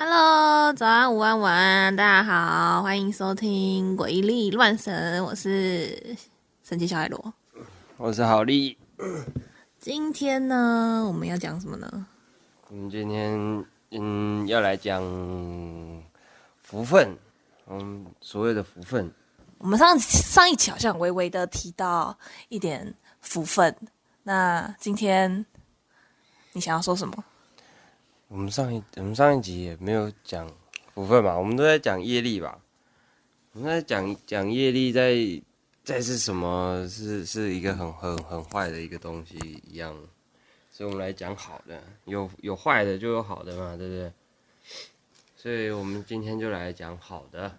Hello，早安、午安、晚安，大家好，欢迎收听《鬼力乱神》，我是神奇小海螺。我是郝丽。今天呢，我们要讲什么呢？我们今天嗯要来讲福分，嗯，所谓的福分。我们上上一期好像微微的提到一点福分，那今天你想要说什么？我们上一我们上一集也没有讲福分嘛，我们都在讲业力吧。我们在讲讲业力在在是什么，是是一个很很很坏的一个东西一样，所以我们来讲好的，有有坏的就有好的嘛，对不对？所以我们今天就来讲好的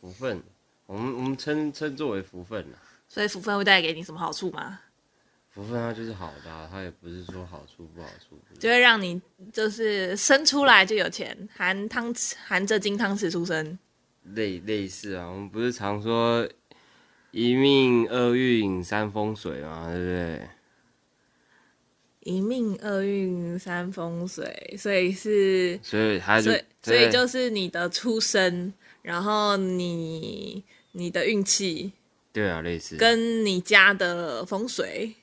福分，我们我们称称作为福分了。所以福分会带给你什么好处吗？福分它就是好的、啊，它也不是说好处不好处。就会让你就是生出来就有钱，含汤匙含着金汤匙出生。类类似啊，我们不是常说一命二运三风水嘛，对不对？一命二运三风水，所以是，所以它就所以所以就是你的出生，然后你你的运气对啊，类似跟你家的风水，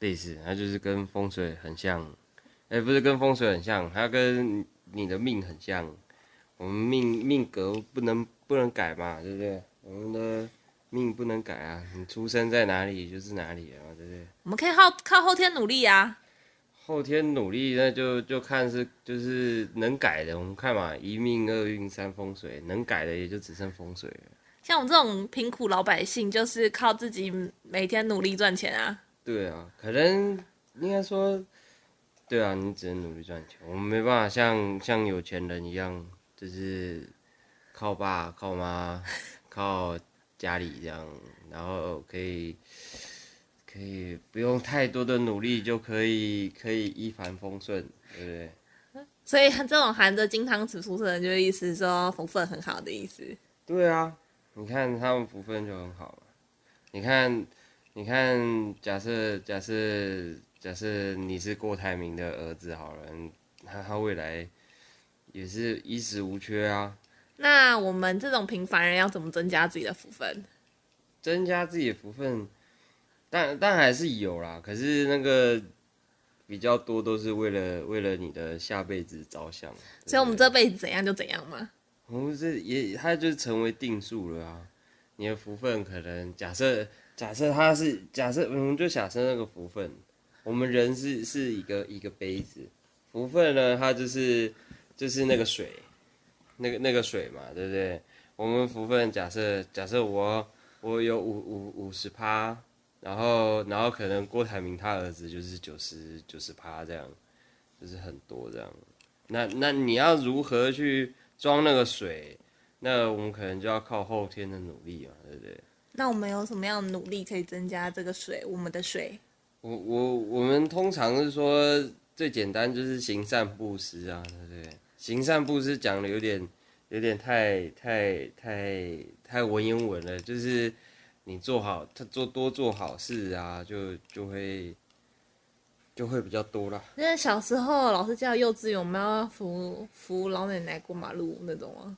类似，它就是跟风水很像，哎、不是跟风水很像，它跟你的命很像。我们命命格不能不能改嘛，对不对？我们的命不能改啊，你出生在哪里就是哪里啊，对不对？我们可以靠靠后天努力啊。后天努力，那就就看是就是能改的，我们看嘛，一命二运三风水，能改的也就只剩风水了。像我们这种贫苦老百姓，就是靠自己每天努力赚钱啊。对啊，可能应该说，对啊，你只能努力赚钱，我们没办法像像有钱人一样，就是靠爸靠妈靠家里这样，然后可以可以不用太多的努力就可以可以一帆风顺，对不对？所以这种含着金汤匙出生的，就意思说福分很好的意思。对啊，你看他们福分就很好嘛。你看，你看，假设假设假设你是郭台铭的儿子好了，他他未来也是衣食无缺啊，那我们这种平凡人要怎么增加自己的福分？增加自己的福分，但但还是有啦。可是那个比较多都是为了为了你的下辈子着想，所以我们这辈子怎样就怎样嘛。我们这也它就成为定数了啊。你的福分可能假设假设它是假设，我们就假设那个福分，我们人是是一个一个杯子，福分呢它就是就是那个水，那个那个水嘛，对不对？我们福分假设假设我我有五五五十趴，然后然后可能郭台铭他儿子就是九十九十趴这样，就是很多这样。那那你要如何去装那个水？那我们可能就要靠后天的努力嘛，对不对？那我们有什么样的努力可以增加这个水？我们的水我我我们通常是说最简单就是行善布施啊，对不对？行善布施讲的有点有点太太太太文言文了，就是你做好，他做多做好事啊，就就会就会比较多啦。因为小时候老师教幼稚园，我们要扶扶老奶奶过马路那种啊。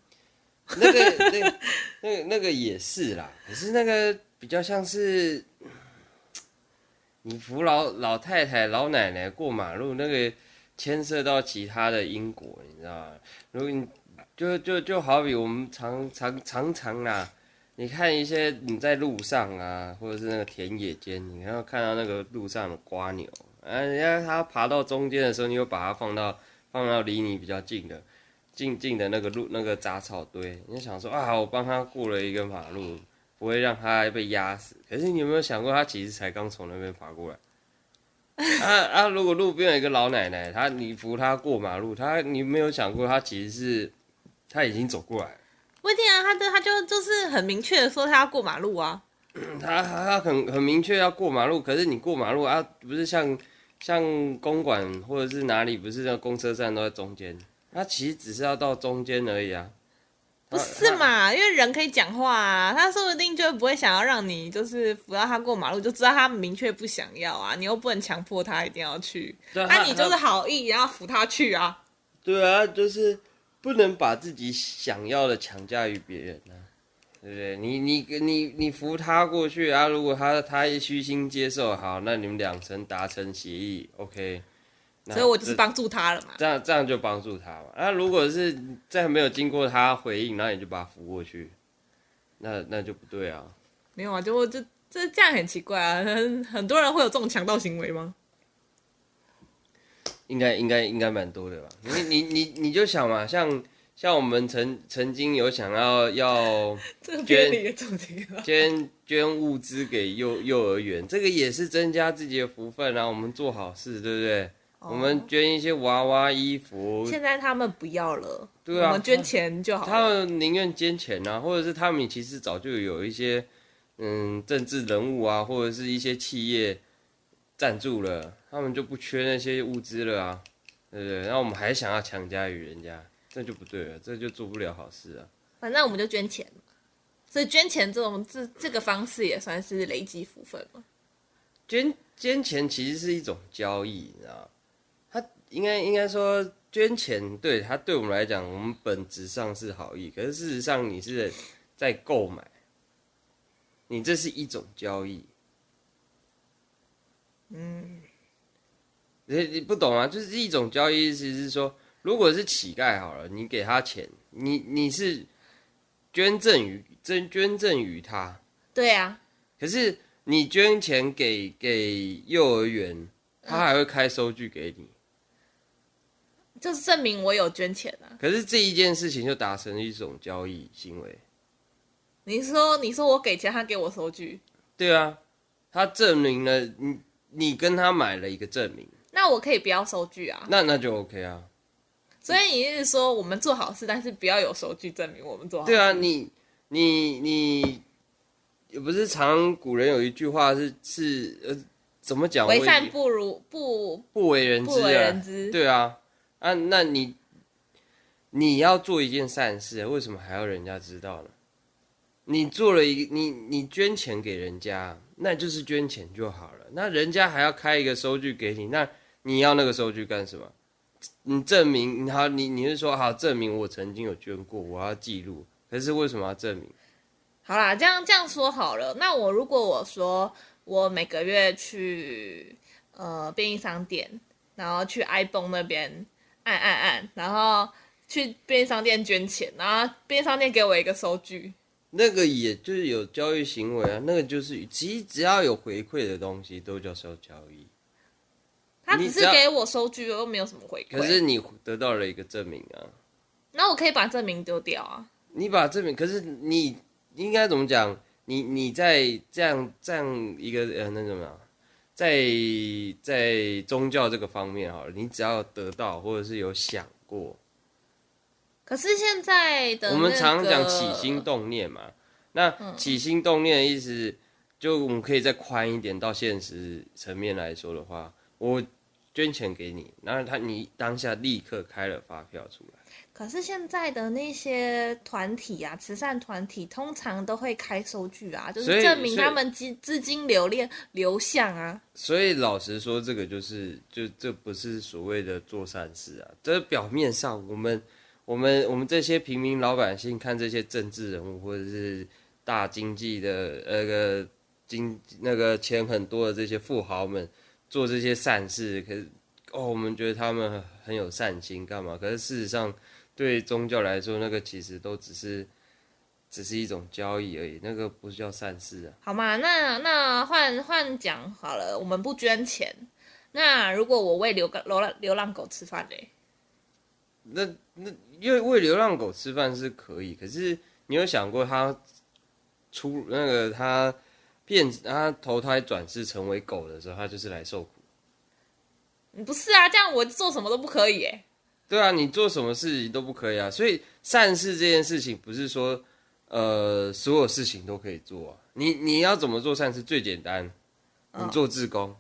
那个那那个那个也是啦，可是那个比较像是你扶老老太太、老奶奶过马路，那个牵涉到其他的因果，你知道吗？如果你就就就好比我们常常常常啦，你看一些你在路上啊，或者是那个田野间，你要看到那个路上的瓜牛，啊，人家它爬到中间的时候，你又把它放到放到离你比较近的。近近的那个路那个杂草堆，你就想说啊，我帮他过了一个马路，不会让他被压死。可是你有没有想过，他其实才刚从那边爬过来？啊啊！如果路边有一个老奶奶，她你扶她过马路，她你没有想过，她其实是她已经走过来了，不一定啊，她的她就就是很明确的说她要过马路啊。她她很很明确要过马路，可是你过马路啊，不是像像公馆或者是哪里，不是那公车站都在中间，他其实只是要到中间而已啊。不是嘛？因为人可以讲话啊，他说不定就不会想要让你就是扶到他过马路，就知道他明确不想要啊，你又不能强迫他一定要去，那、你就是好意，然后扶他去啊。对啊，就是不能把自己想要的强加于别人啊，对不对？你你你你扶他过去啊，如果他他虚心接受，好，那你们两层达成协议，OK。那所以我就是帮助他了嘛。这样这样就帮助他嘛。那如果是在没有经过他回应，然后你就把他扶过去，那那就不对啊。没有啊，就就这这样很奇怪啊，很很多人会有这种强盗行为吗？应该应该应该蛮多的吧？你你你你就想嘛，像像我们曾曾经有想要要 这个偏离的主题了。捐捐物资给幼幼儿园，这个也是增加自己的福分啊。我们做好事，对不对？我们捐一些娃娃衣服，现在他们不要了，对啊我们捐钱就好他了。们宁愿捐钱啊，或者是他们其实早就有一些嗯政治人物啊，或者是一些企业赞助了，他们就不缺那些物资了啊，对不对？然后我们还想要强加于人家，这就不对了，这就做不了好事啊。反正我们就捐钱嘛，所以捐钱这种这这个方式也算是累积福分嘛。捐捐钱其实是一种交易，你知道应该应该说捐钱，对他对我们来讲，我们本质上是好意，可是事实上你是在购买，你这是一种交易。嗯，你你不懂啊？就是一种交易，意思是说，如果是乞丐好了，你给他钱，你你是捐赠于捐捐赠于他，对啊，可是你捐钱给给幼儿园，他还会开收据给你。就是证明我有捐钱啊。可是这一件事情就达成了一种交易行为。你说你说我给钱，他给我收据，对啊，他证明了你你跟他买了一个证明，那我可以不要收据啊。那那就 OK 啊。所以你是说我们做好事，但是不要有收据证明我们做好事。对啊，你你你也不是常古人有一句话是是呃怎么讲？为善不如不不为人知不为啊人。知。对啊，啊，那你你要做一件善事，为什么还要人家知道呢？你做了一个，你你捐钱给人家，那就是捐钱就好了。那人家还要开一个收据给你，那你要那个收据干什么？你证明，好，你你是说好证明我曾经有捐过，我要记录。可是为什么要证明？好啦，这样这样说好了。那我如果我说我每个月去呃便利商店，然后去 iPhone 那边按按按，然后去便利商店捐钱，然后便利商店给我一个收据，那个也就是有交易行为啊，那个就是其实只要有回馈的东西都叫收交易。他只是给我收据，又没有什么回馈。可是你得到了一个证明啊，那我可以把证明丢掉啊。你把证明，可是你应该怎么讲？你你在这样这样一个呃那什么样，在在宗教这个方面哈，你只要得到或者是有想过，可是现在的、那我们常讲起心动念嘛。那起心动念的意思，就我们可以再宽一点到现实层面来说的话，我捐钱给你，然后他你当下立刻开了发票出来。可是现在的那些团体啊，慈善团体通常都会开收据啊，就是证明他们资资金流链流向啊。所以老实说，这个就是就这不是所谓的做善事啊，这表面上我们我们我们这些平民老百姓看这些政治人物或者是大经济的那个经那个钱很多的这些富豪们做这些善事，可是哦，我们觉得他们很有善心，干嘛？可是事实上，对宗教来说，那个其实都只是只是一种交易而已，那个不是叫善事啊。好嘛，那那换换讲好了，我们不捐钱。那如果我喂流浪流浪流浪狗吃饭嘞？那那因为喂流浪狗吃饭是可以，可是你有想过它出那个它变它投胎转世成为狗的时候，它就是来受苦。不是啊，这样我做什么都不可以耶。对啊，你做什么事情都不可以啊。所以善事这件事情不是说呃所有事情都可以做啊。你你要怎么做善事最简单？你做志工。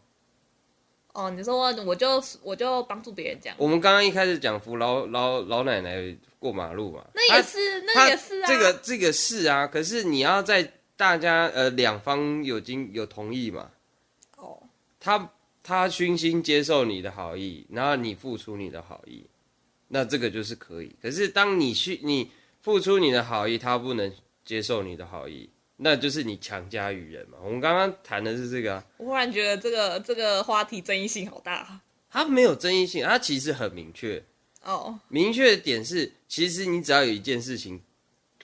哦，你说我我就我就帮助别人这样，我们刚刚一开始讲扶老老老奶奶过马路嘛，那也是那也是啊。这个这个是啊，可是你要在大家呃两方有经有同意嘛，哦，他他虚心接受你的好意，然后你付出你的好意，那这个就是可以。可是当你去你付出你的好意，他不能接受你的好意，那就是你强加于人嘛。我们刚刚谈的是这个、啊，我忽然觉得这个这个话题争议性好大它没有争议性，它其实很明确。哦。明确的点是，其实你只要有一件事情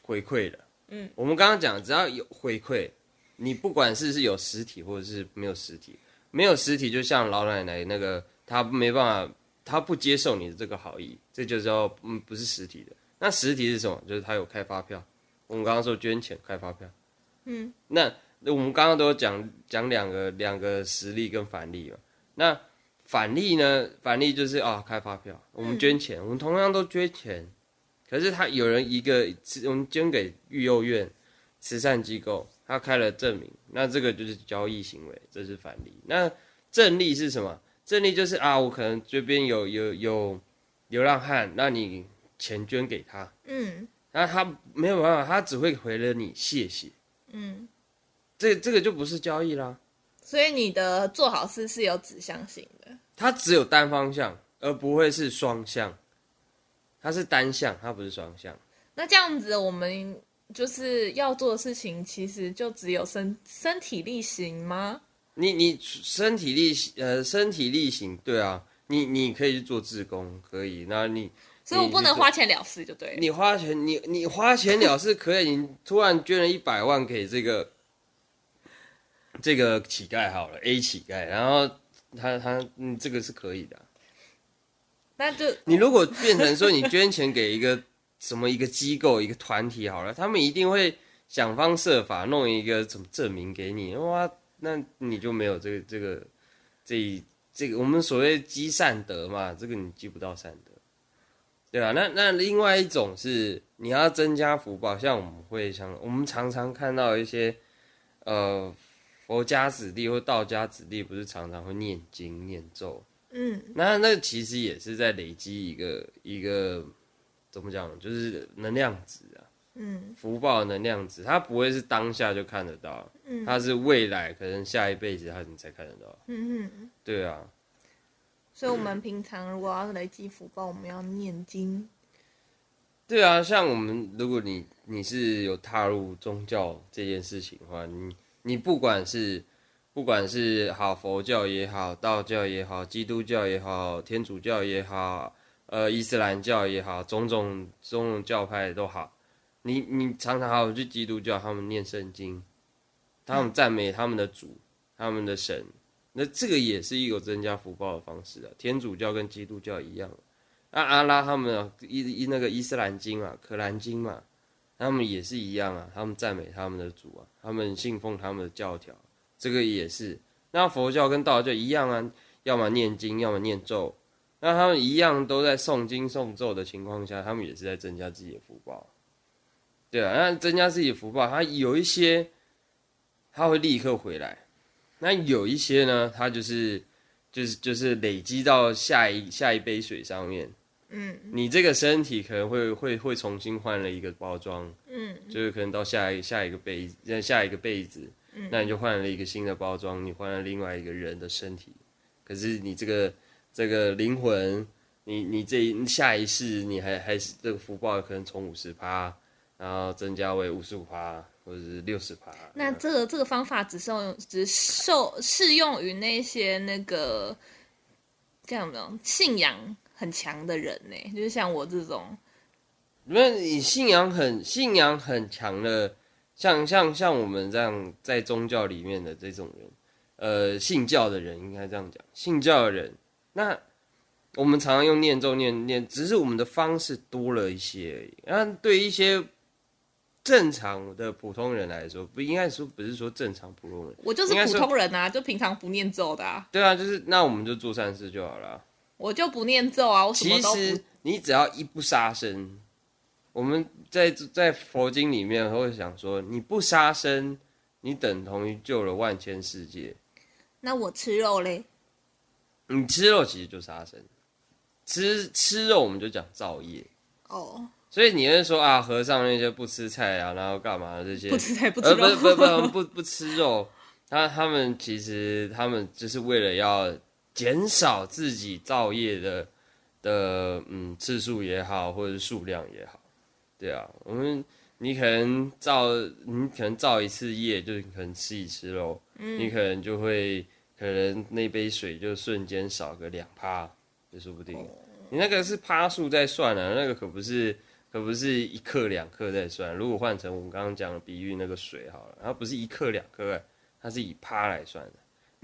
回馈了，嗯，我们刚刚讲，只要有回馈，你不管是是有实体或者是没有实体，没有实体，就像老奶奶那个，她没办法，她不接受你的这个好意，这就叫嗯不是实体的。那实体是什么？就是他有开发票。我们刚刚说捐钱开发票，嗯，那那我们刚刚都有讲讲两个两个实例跟反例嘛，那。反例呢？反例就是啊，开发票，我们捐钱，我们同样都捐钱，可是他有人一个，我们捐给育幼院、慈善机构，他开了证明，那这个就是交易行为，这是反例。那正例是什么？正例就是啊，我可能这边有有有流浪汉，那你钱捐给他，嗯那他没有办法，他只会回了你谢谢，嗯，这这个就不是交易啦。所以你的做好事是有指向性的。它只有单方向，而不会是双向。它是单向，它不是双向。那这样子，我们就是要做的事情，其实就只有身身体力行吗？你你身体力行，呃，身体力行，对啊，你你可以去做志工，可以。那你所以我不能花钱了事，就对了。你花钱，你你花钱了事 可以。你突然捐了一百万给这个这个乞丐好了，A 乞丐，然后他他嗯，这个是可以的。那就 你如果变成说你捐钱给一个什么一个机构一个团体好了，他们一定会想方设法弄一个什么证明给你，哇，那你就没有这个这个这这个我们所谓积善德嘛，这个你积不到善德，对吧？那那另外一种是你要增加福报，像我们会像我们常常看到一些呃佛家子弟或道家子弟，不是常常会念经念咒。嗯那那其实也是在累积一个一个怎么讲，就是能量值啊，嗯福报的能量值，它不会是当下就看得到，嗯它是未来可能下一辈子它你才看得到。嗯嗯。对啊，所以，我们平常如果要累积福报，我们要念经。对啊，像我们如果你你是有踏入宗教这件事情的话，你你不管是不管是好佛教也好，道教也好，基督教也好，天主教也好，呃，伊斯兰教也好，种种种种教派都好，你你常常还有去基督教，他们念圣经，他们赞美他们的主，他们的神，那这个也是一个增加福报的方式啊。天主教跟基督教一样，那阿拉他们啊伊伊那个伊斯兰经啊，可兰经嘛，他们也是一样啊，他们赞美他们的主啊，他们信奉他们的教条。这个也是，那佛教跟道教一样啊，要么念经，要么念咒，那他们一样都在诵经诵咒的情况下，他们也是在增加自己的福报。对啊，那增加自己福报，他有一些他会立刻回来，那有一些呢，他就是就是就是累积到下一下一杯水上面，嗯。你这个身体可能会会会重新换了一个包装，嗯。就是可能到下一下一个辈子，下一个辈子，嗯。那你就换了一个新的包装，你换了另外一个人的身体，可是你这个这个灵魂，你你这一下一世你还还是这个福报可能从五十趴，然后增加为五十五趴或者是六十趴。那这个这个方法只受只受适用于那些那个这样的信仰很强的人呢，就是像我这种，因为你信仰很信仰很强的，像像像我们这样在宗教里面的这种人，呃，信教的人应该这样讲，信教的人，那我们常常用念咒念念，只是我们的方式多了一些而已。那对于一些正常的普通人来说，不应该说不是说正常普通人，我就是普通人啊，就平常不念咒的啊，对啊，就是那我们就做善事就好了啊。我就不念咒啊，我什么都其实，你只要一不杀生，我们在在佛经里面会想说，你不杀生，你等同于救了万千世界。那我吃肉嘞，你吃肉其实就杀生，吃吃肉我们就讲造业。哦，所以你会说啊，和尚那些不吃菜啊，然后干嘛的这些，不吃菜不吃呃，肉，不不不 不不吃肉，他他们其实他们就是为了要减少自己造业的的嗯次数也好，或者是数量也好，对啊，我们你可能造你可能造一次业，就是可能吃一次肉，你可能就会可能那杯水就瞬间少个两趴，也说不定。你那个是趴数在算啊、那个可不是可不是一克两克在算。如果换成我们刚刚讲的比喻那个水好了，它不是一克两克、它是以趴来算的。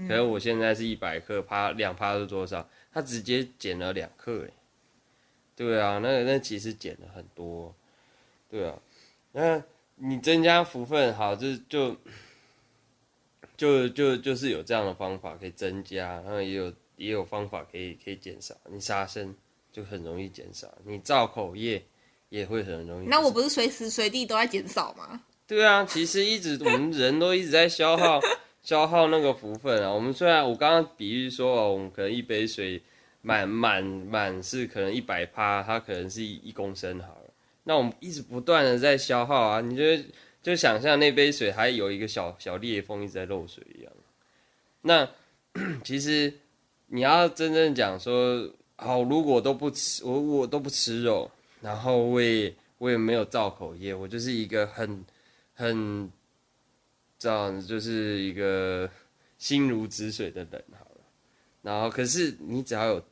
可能我现在是一百克，趴两趴是多少？它直接减了两克、欸，对啊，那那其实减了很多，对啊，那你增加福分好，就就就就就是有这样的方法可以增加，然后也有也有方法可以可以减少。你杀生就很容易减少，你造口业也会很容易。那我不是随时随地都在减少吗？对啊，其实一直我们人都一直在消耗 消耗那个福分啊。我们虽然我刚刚比喻说哦，我们可能一杯水满满满是可能一百趴，它可能是一一公升好了。那我们一直不断的在消耗啊，你就就想象那杯水还有一个小小裂缝一直在漏水一样。那 其实你要真正讲说，好，如果都不吃，我我都不吃肉，然后我也我也没有造口业，我就是一个很很这样，就是一个心如止水的人好了。然后可是你只要有，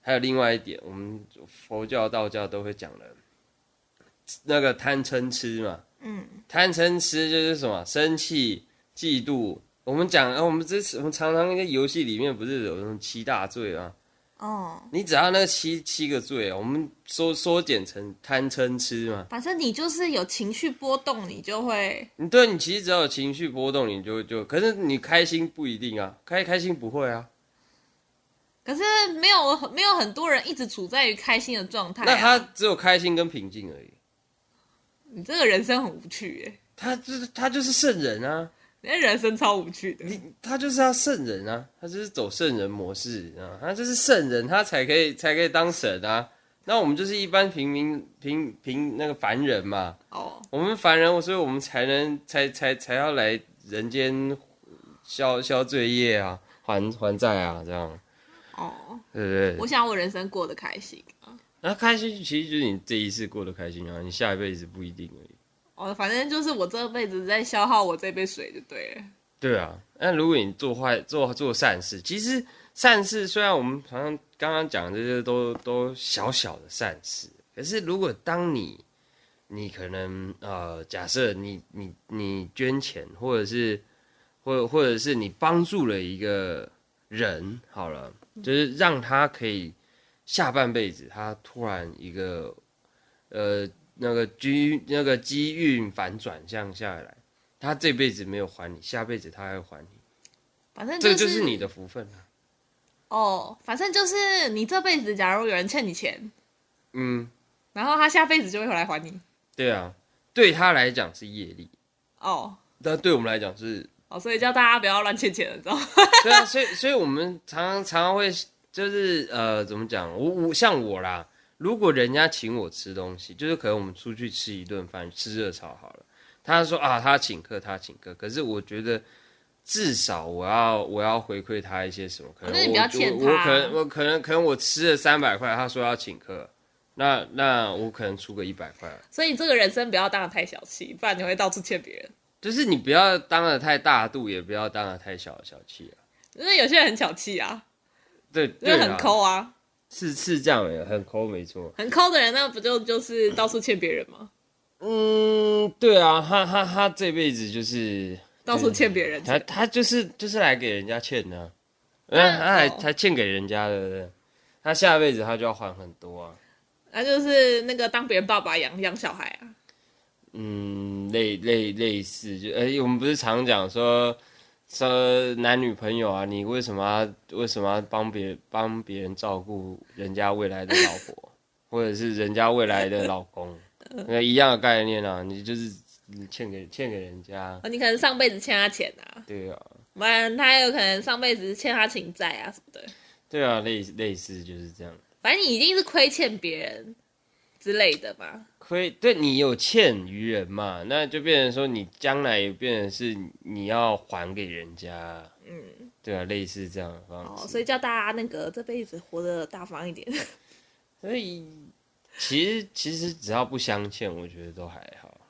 还有另外一点，我们佛教、道教都会讲的，那个贪嗔痴嘛。嗯，贪嗔痴就是什么？生气、嫉妒。我们讲，啊我们这次我们常常在游戏里面不是有那种七大罪啊？哦，你只要那七七个罪，我们缩缩减成贪嗔痴嘛。反正你就是有情绪波动，你就会你对你其实只要有情绪波动，你就就，可是你开心不一定啊，开开心不会啊。可是没有没有很多人一直处在于开心的状态、啊。那他只有开心跟平静而已。你这个人生很无趣耶，他就是他就是圣人啊，你的人生超无趣的。你他就是要圣人啊，他就是走圣人模式啊，他就是圣人，他才可以才可以当神啊。那我们就是一般平民平平那个凡人嘛，哦，我们凡人，所以我们才能才才才要来人间消消罪业啊，还还债啊，这样，哦，对不对？我想我人生过得开心啊。那开心其实就是你这一次过得开心啊，你下一辈子不一定而已。哦，反正就是我这辈子在消耗我这杯水就对了。对啊，那如果你做坏做做善事，其实善事虽然我们好像刚刚讲这些都都小小的善事，可是如果当你你可能呃，假设你你你捐钱，或者是或或者是你帮助了一个人，好了，就是让他可以下半辈子他突然一个呃那个机那个机运反转向下来。他这辈子没有还你，下辈子他还会还你，反正这就就是你的福分啊。哦，反正就是你这辈子，假如有人欠你钱，嗯，然后他下辈子就会回来还你。对啊，对他来讲是业力，哦但对我们来讲是，哦，所以叫大家不要乱欠钱了，知道吗？对啊，所以所以我们常常常常会就是呃，怎么讲？我我像我啦，如果人家请我吃东西，就是可能我们出去吃一顿饭，吃热炒好了，他说啊，他请客，他请客，可是我觉得。至少我要我要回馈他一些什么？可能我不要欠我我可能我可能可能我吃了三百块，他说要请客，那那我可能出个一百块，所以你这个人生不要当的太小气，不然你会到处欠别人。就是你不要当的太大度，也不要当的太小小气啊。因为有些人很小气啊，对，因为很，抠啊，是是这样的，很抠，没错。很抠的人，那不就就是到处欠别人吗？嗯，对啊，他他他这辈子就是到处欠别人他。他就是就是来给人家欠的啊，嗯嗯，他还哦他欠给人家的？他下辈子他就要还很多啊。那就是那个当别人爸爸养养小孩啊。嗯，类类类似，就哎、我们不是常讲说说男女朋友啊，你为什么要为什么要帮别帮别人照顾人家未来的老婆，或者是人家未来的老公，那一样的概念啊，你就是你欠给欠给人家，哦，你可能上辈子欠他钱啊，对啊，不然他有可能上辈子欠他情债啊什么的。对啊，类类似就是这样。反正你一定是亏欠别人之类的吧。亏对你有欠于人嘛，那就变成说你将来也变成是你要还给人家，嗯，对啊，类似这样的方哦，式。所以叫大家那个这辈子活得大方一点。所以其实其实只要不相欠，我觉得都还好。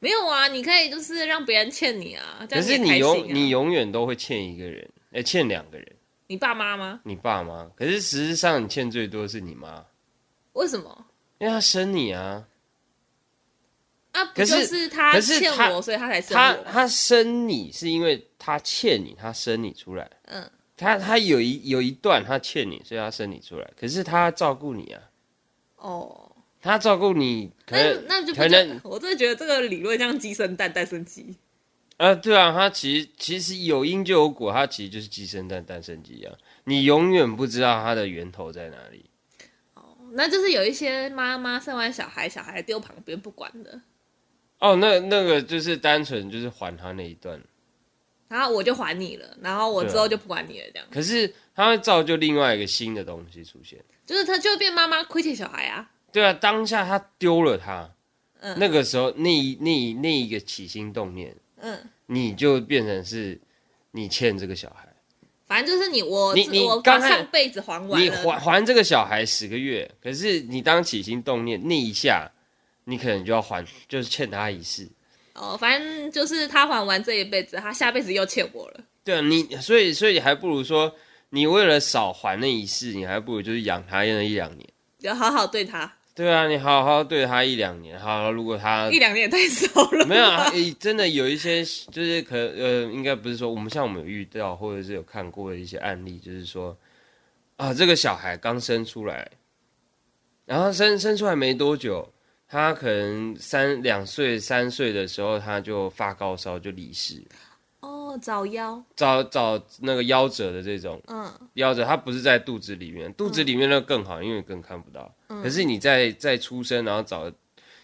没有啊，你可以就是让别人欠你啊，这样也可是你永你永远都会欠一个人，哎、欠两个人，你爸妈吗？你爸妈。可是实际上你欠最多的是你妈，为什么因为他生你啊，啊？不可是就是他可是他欠我，所以他才生我？她她生你是因为他欠你，他生你出来。嗯，他他有一有一段他欠你，所以他生你出来。可是他照顾你啊，哦，他照顾你，可那能那就不可能我真的觉得这个理论像鸡生蛋，蛋生鸡。啊，对啊，他其实其实有因就有果，他其实就是鸡生蛋，蛋生鸡一样，你永远不知道它的源头在哪里。那就是有一些妈妈生完小孩，小孩丢旁边不管的，哦，那那个就是单纯就是还他那一段，然后我就还你了，然后我之后就不管你了，这样可是他会造就另外一个新的东西出现。就是他就会变妈妈亏欠小孩啊。对啊，当下他丢了他，嗯那个时候那一那一那一个起心动念，嗯，你就变成是你欠这个小孩，反正就是你我你你我把刚才上辈子还完你，还还这个小孩十个月，可是你当起心动念那一下，你可能就要还，就是欠他一世。哦，反正就是他还完这一辈子，他下辈子又欠我了。对啊，你所以所以还不如说，你为了少还那一世，你还不如就是养他那一两年。要好好对他，对啊，你好好对他一两年，好，如果他一两年也太少了。没有啊，诶真的有一些就是可呃，应该不是说我们像我们有遇到或者是有看过的一些案例，就是说啊，这个小孩刚生出来，然后生生出来没多久，他可能三两岁三岁的时候他就发高烧就离世，哦，早夭，找找那个夭折的这种。嗯，夭折，他不是在肚子里面，肚子里面那更好，因为更看不到。可是你在在出生，然后找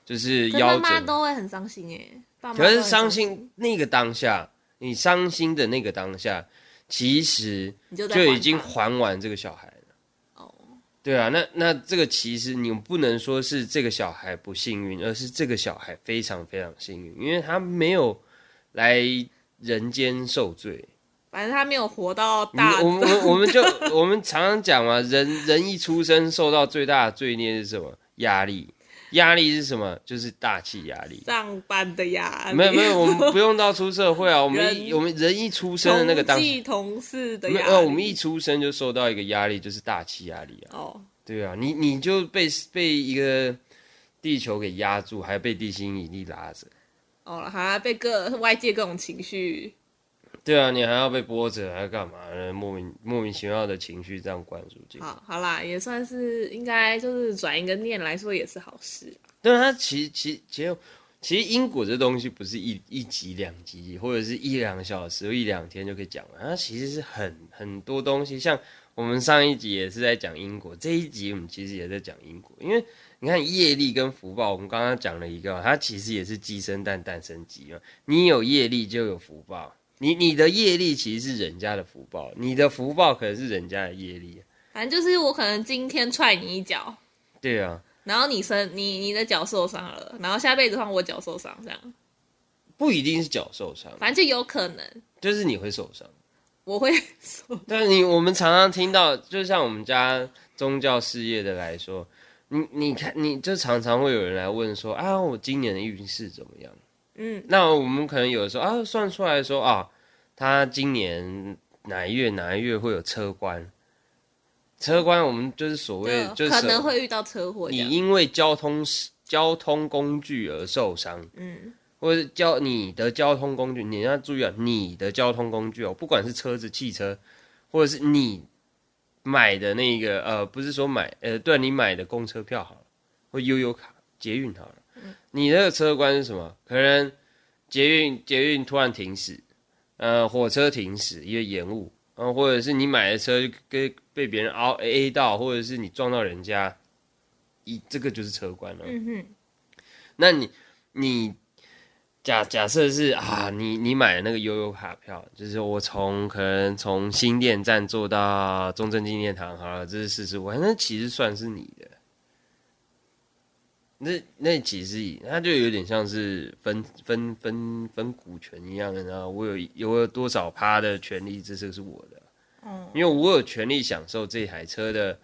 就是夭折，都会很伤心哎，爸妈可是伤心那个当下，你伤心的那个当下，其实就已经还完这个小孩了。哦，对啊，那那这个其实你不能说是这个小孩不幸运，而是这个小孩非常非常幸运，因为他没有来人间受罪。反正他没有活到我大们我们 我们就我们常常讲嘛，人人一出生受到最大的罪孽是什么？压力，压力是什么？就是大气压力。上班的压力，没有没有，我们不用到出社会啊，我们一我们人一出生的那个当同，济同事的没有，我们一出生就受到一个压力，就是大气压力啊。哦，对啊，你你就被被一个地球给压住，还被地心引力拉着。哦，还被各外界各种情绪，对啊，你还要被波折，还要干嘛呢？莫名莫名其妙的情绪这样灌输进去。好好啦，也算是应该就是转一个念来说也是好事。对啊，它其实其实其实其实因果这东西不是一一集两集，或者是一两个小时、一两天就可以讲完，它其实是很很多东西。像我们上一集也是在讲因果，这一集我们其实也在讲因果，因为你看业力跟福报，我们刚刚讲了一个，它其实也是鸡生蛋，蛋生鸡嘛。你有业力就有福报，你你的业力其实是人家的福报，你的福报可能是人家的业力。反正就是我可能今天踹你一脚，对啊，然后你身你你的脚受伤了，然后下辈子换我脚受伤，这样，不一定是脚受伤，反正就有可能就是你会受伤。我会受。但是你我们常常听到，就像我们家宗教事业的来说，你你看，你就常常会有人来问说啊，我今年的运势怎么样？嗯，那我们可能有的时候啊，算出来说啊，他今年哪一月哪一月会有车关，车关我们就是所谓就是可能会遇到车祸你。因为交通交通工具而受伤，嗯，或者是交你的交通工具，你要注意啊，你的交通工具哦，不管是车子、汽车，或者是你买的那个呃，不是说买呃，对你买的公车票好了，或悠游卡、捷运好了，你那个车关是什么？可能捷运捷运突然停驶，呃，火车停驶因为延误，呃，或者是你买的车跟被别人凹 A 到，或者是你撞到人家，一这个就是车关了。嗯哼，那你你假假设是啊，你你买的那个悠悠卡票，就是我从可能从新店站坐到中正纪念堂，好了，这是四十五，那其实算是你的。那那其实它就有点像是分分分分股权一样的，然后我有有有多少趴的权利，这是是我的，嗯，因为我有权利享受这台车的一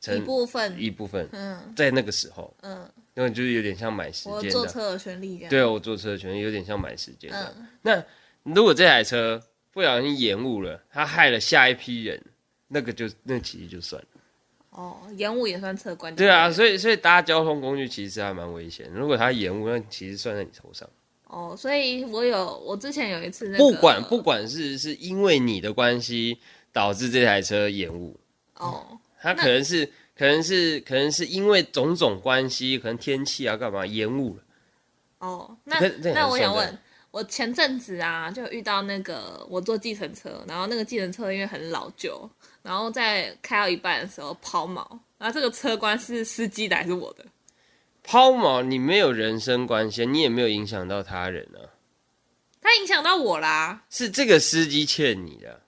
成部分，一部分，嗯在那个时候，嗯，因为就是有点像买时间的，坐车的权利这样。对我坐车的权利有点像买时间的。嗯，那如果这台车不小心延误了，它害了下一批人，那个就那其实就算了。哦，延误也算车关。对啊，，所以所以搭交通工具其实还蛮危险。如果它延误，那其实算在你头上。哦，所以我有我之前有一次那个，不管不管是是因为你的关系导致这台车延误，哦，它可能是可能是可能是因为种种关系，可能天气啊干嘛延误了。哦，那那我想问，我前阵子啊，就遇到那个我坐计程车，然后那个计程车因为很老旧，然后在开到一半的时候抛锚，然后这个车关是司机的还是我的？抛锚，你没有人身关系，你也没有影响到他人啊，他影响到我啦，是这个司机欠你的，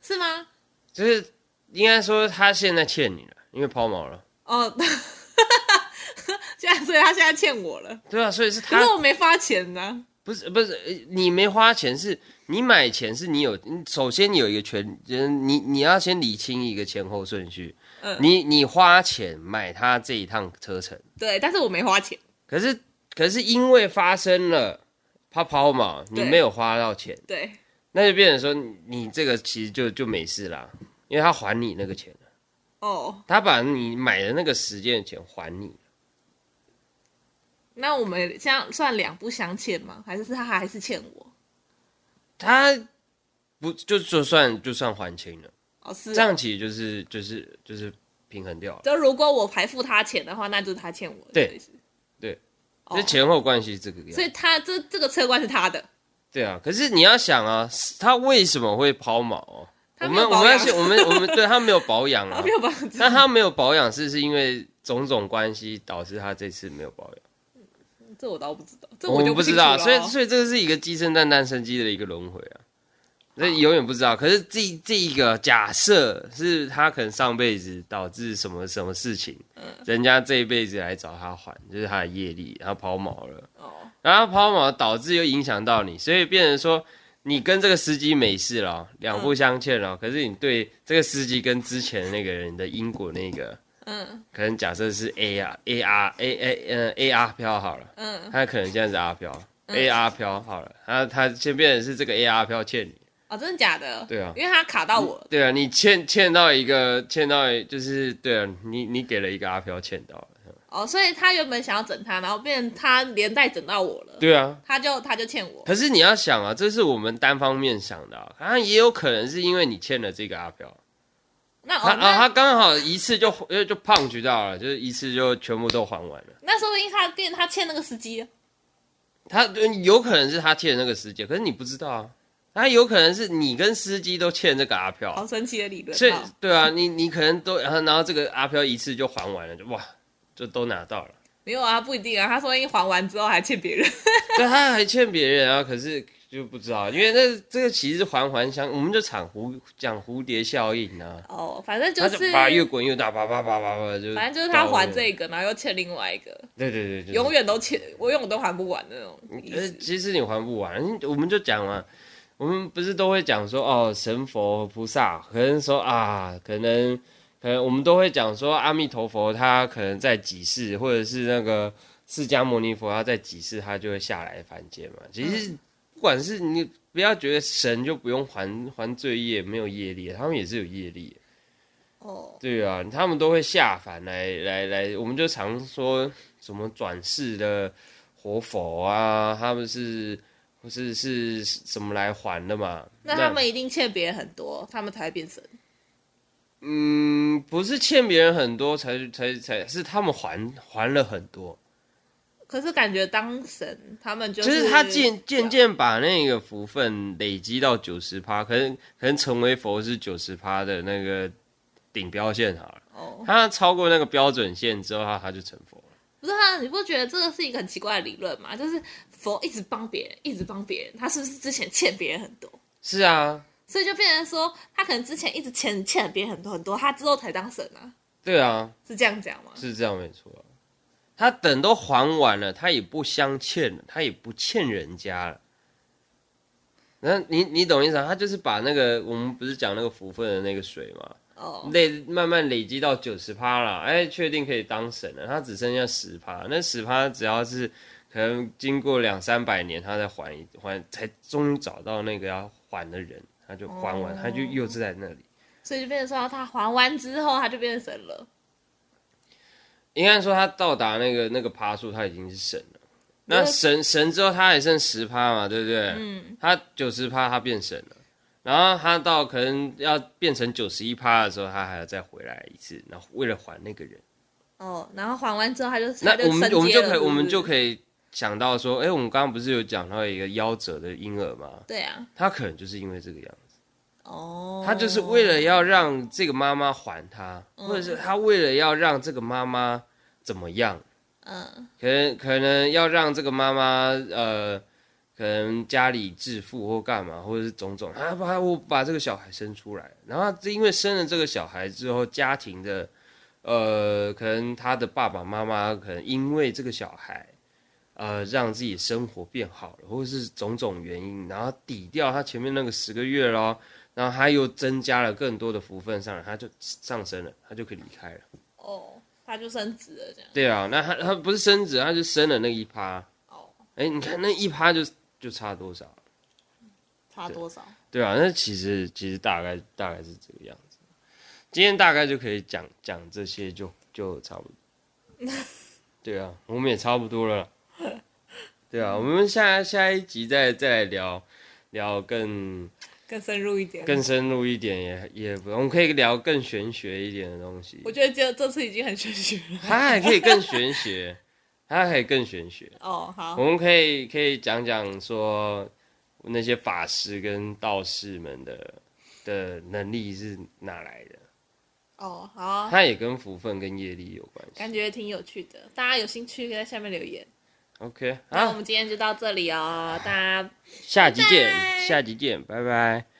是吗？就是应该说他现在欠你了，因为抛锚了。哦，现在所以他现在欠我了，对啊，所以是他可是我没发钱呢。不是不是呃你没花钱，是你买钱是你有，你首先你有一个权，就是你你要先理清一个前后顺序。嗯。你你花钱买他这一趟车程，对，但是我没花钱。可是可是因为发生了他抛锚，你没有花到钱，对，那就变成说你你这个其实就就没事啦，因为他还你那个钱了，哦，他把你买的那个时间的钱还你。那我们这样算两不相欠吗？还是他还是欠我？他不就就算就算还清了，哦，是哦这样其实就是就是就是平衡掉了。就如果我还付他钱的话，那就是他欠我的对。对哦这前后关系是这个样子。所以他这这个车关是他的，对啊，可是你要想啊，他为什么会抛锚哦？他我没有保们我们要先我们我们对 他没有保养他啊没，有办法。那他没有保养是是因为种种关系导致他这次没有保养。这我倒不知道，这我就们不知道，所以所以这个是一个鸡生蛋蛋生鸡的一个轮回啊，这永远不知道。可是这这一个假设是他可能上辈子导致什么什么事情，嗯人家这一辈子来找他还，就是他的业力，然后抛锚了，哦，然后抛锚导致又影响到你，所以变成说你跟这个司机没事了，两不相欠了。可是你对这个司机跟之前那个人的因果那个，嗯可能假设是 A 啊 A R A A 呃 A R 飘好了。嗯，他可能现在是阿飘、a R 飘好了，他他先变成是这个 A R 飘欠你，哦，真的假的？对啊因为他卡到我。对啊，你欠欠到一个欠到就是对啊，你你给了一个阿飘欠到了，哦，所以他原本想要整他，然后变成他连带整到我了，对啊。他就他就欠我。可是你要想啊，这是我们单方面想的、啊，他也有可能是因为你欠了这个阿飘，他啊那哦，那他刚好一次就就就胖举到了，就是一次就全部都还完了。那说不定他变他欠那个司机，他有可能是他欠那个司机，可是你不知道啊，他有可能是你跟司机都欠这个阿飘，好神奇的理论。所以好对啊，你你可能都然后然后这个阿飘一次就还完了，就哇，就都拿到了。没有啊，不一定啊。他说不定还完之后还欠别人。对，他还欠别人啊，可是就不知道，因为那这个其实是环环相，我们就讲蝴讲蝴蝶效应啊，哦，反正就是把越滚越大，叭叭叭叭叭就，反正就是他还这个，然后又欠另外一个，对对对，就是永远都欠，我永远都还不完那种意呃，其实你还不完，我们就讲嘛，我们不是都会讲说哦，神佛菩萨，可能说啊，可能可能我们都会讲说阿弥陀佛，他可能在几世，或者是那个释迦牟尼佛他在几世，他就会下来凡间嘛。其实不管是你不要觉得神就不用还还罪业，没有业力，他们也是有业力。哦，对啊，他们都会下凡来来来，我们就常说什么转世的活佛啊，他们是不是是什么来还的嘛？那他们一定欠别人很多，他们才会变神。嗯，不是欠别人很多才才才是他们还还了很多，可是感觉当神，他们就就是是他渐渐渐把那个福分累积到九十趴，可能可能成为佛是九十趴的那个顶标线好了，哦，他超过那个标准线之后，他他就成佛了。不是啊，你不觉得这个是一个很奇怪的理论吗？就是佛一直帮别人，一直帮别人，他是不是之前欠别人很多？是啊，所以就变成说，他可能之前一直欠欠了别人很多很多，他之后才当神啊，对啊，是这样讲吗？是这样没错啊。他等都还完了，他也不相欠了，他也不欠人家了。那你你懂意思啊？他就是把那个我们不是讲那个福分的那个水嘛，哦，累慢慢累积到九十趴了，哎，确定可以当神了，他只剩下十趴，那十趴只要是可能经过两三百年，他再还一还，才终于找到那个要还的人，他就还完，哦他就又是在那里。所以就变成说他还完之后，他就变神了。应该说他到达那个那个趴数，他已经是神了。那神神之后，他还剩十趴嘛，对不对？嗯，他九十趴，他变神了。然后他到可能要变成九十一趴的时候，他还要再回来一次，然后为了还那个人。哦，然后还完之后，他就那我们我们就可以我们就可以想到说，哎，我们刚刚不是有讲到一个夭折的婴儿吗？对啊，他可能就是因为这个样子，哦，他就是为了要让这个妈妈还他，嗯。或者是他为了要让这个妈妈怎么样，嗯。可能可能要让这个妈妈呃，可能家里致富或干嘛，或者是种种，他把我把这个小孩生出来，然后因为生了这个小孩之后，家庭的呃，可能他的爸爸妈妈可能因为这个小孩。呃，让自己生活变好了，或者是种种原因，然后抵掉他前面那个十个月咯，然后他又增加了更多的福分上来，他就上升了，他就可以离开了。哦，他就升职了这样。对啊，那他他不是升职，他就升了那一趴。哦，哎，你看那一趴就就差多少？差多少？对啊，那其实其实大概大概是这个样子。今天大概就可以讲讲这些就，就差不多。对啊，我们也差不多了。对啊，我们下下一集再再来聊聊更更深入一点。更深入一点也也不，我们可以聊更玄学一点的东西我。觉得这这次已经很玄学了。它还可以更玄学，它还可以更玄学。哦，好，我们可以可以讲讲说那些法师跟道士们的的能力是哪来的？哦，好啊，它也跟福分跟业力有关系。感觉挺有趣的。大家有兴趣可以在下面留言。OK，好，那我们今天就到这里哦，大家下集见下集见，拜拜。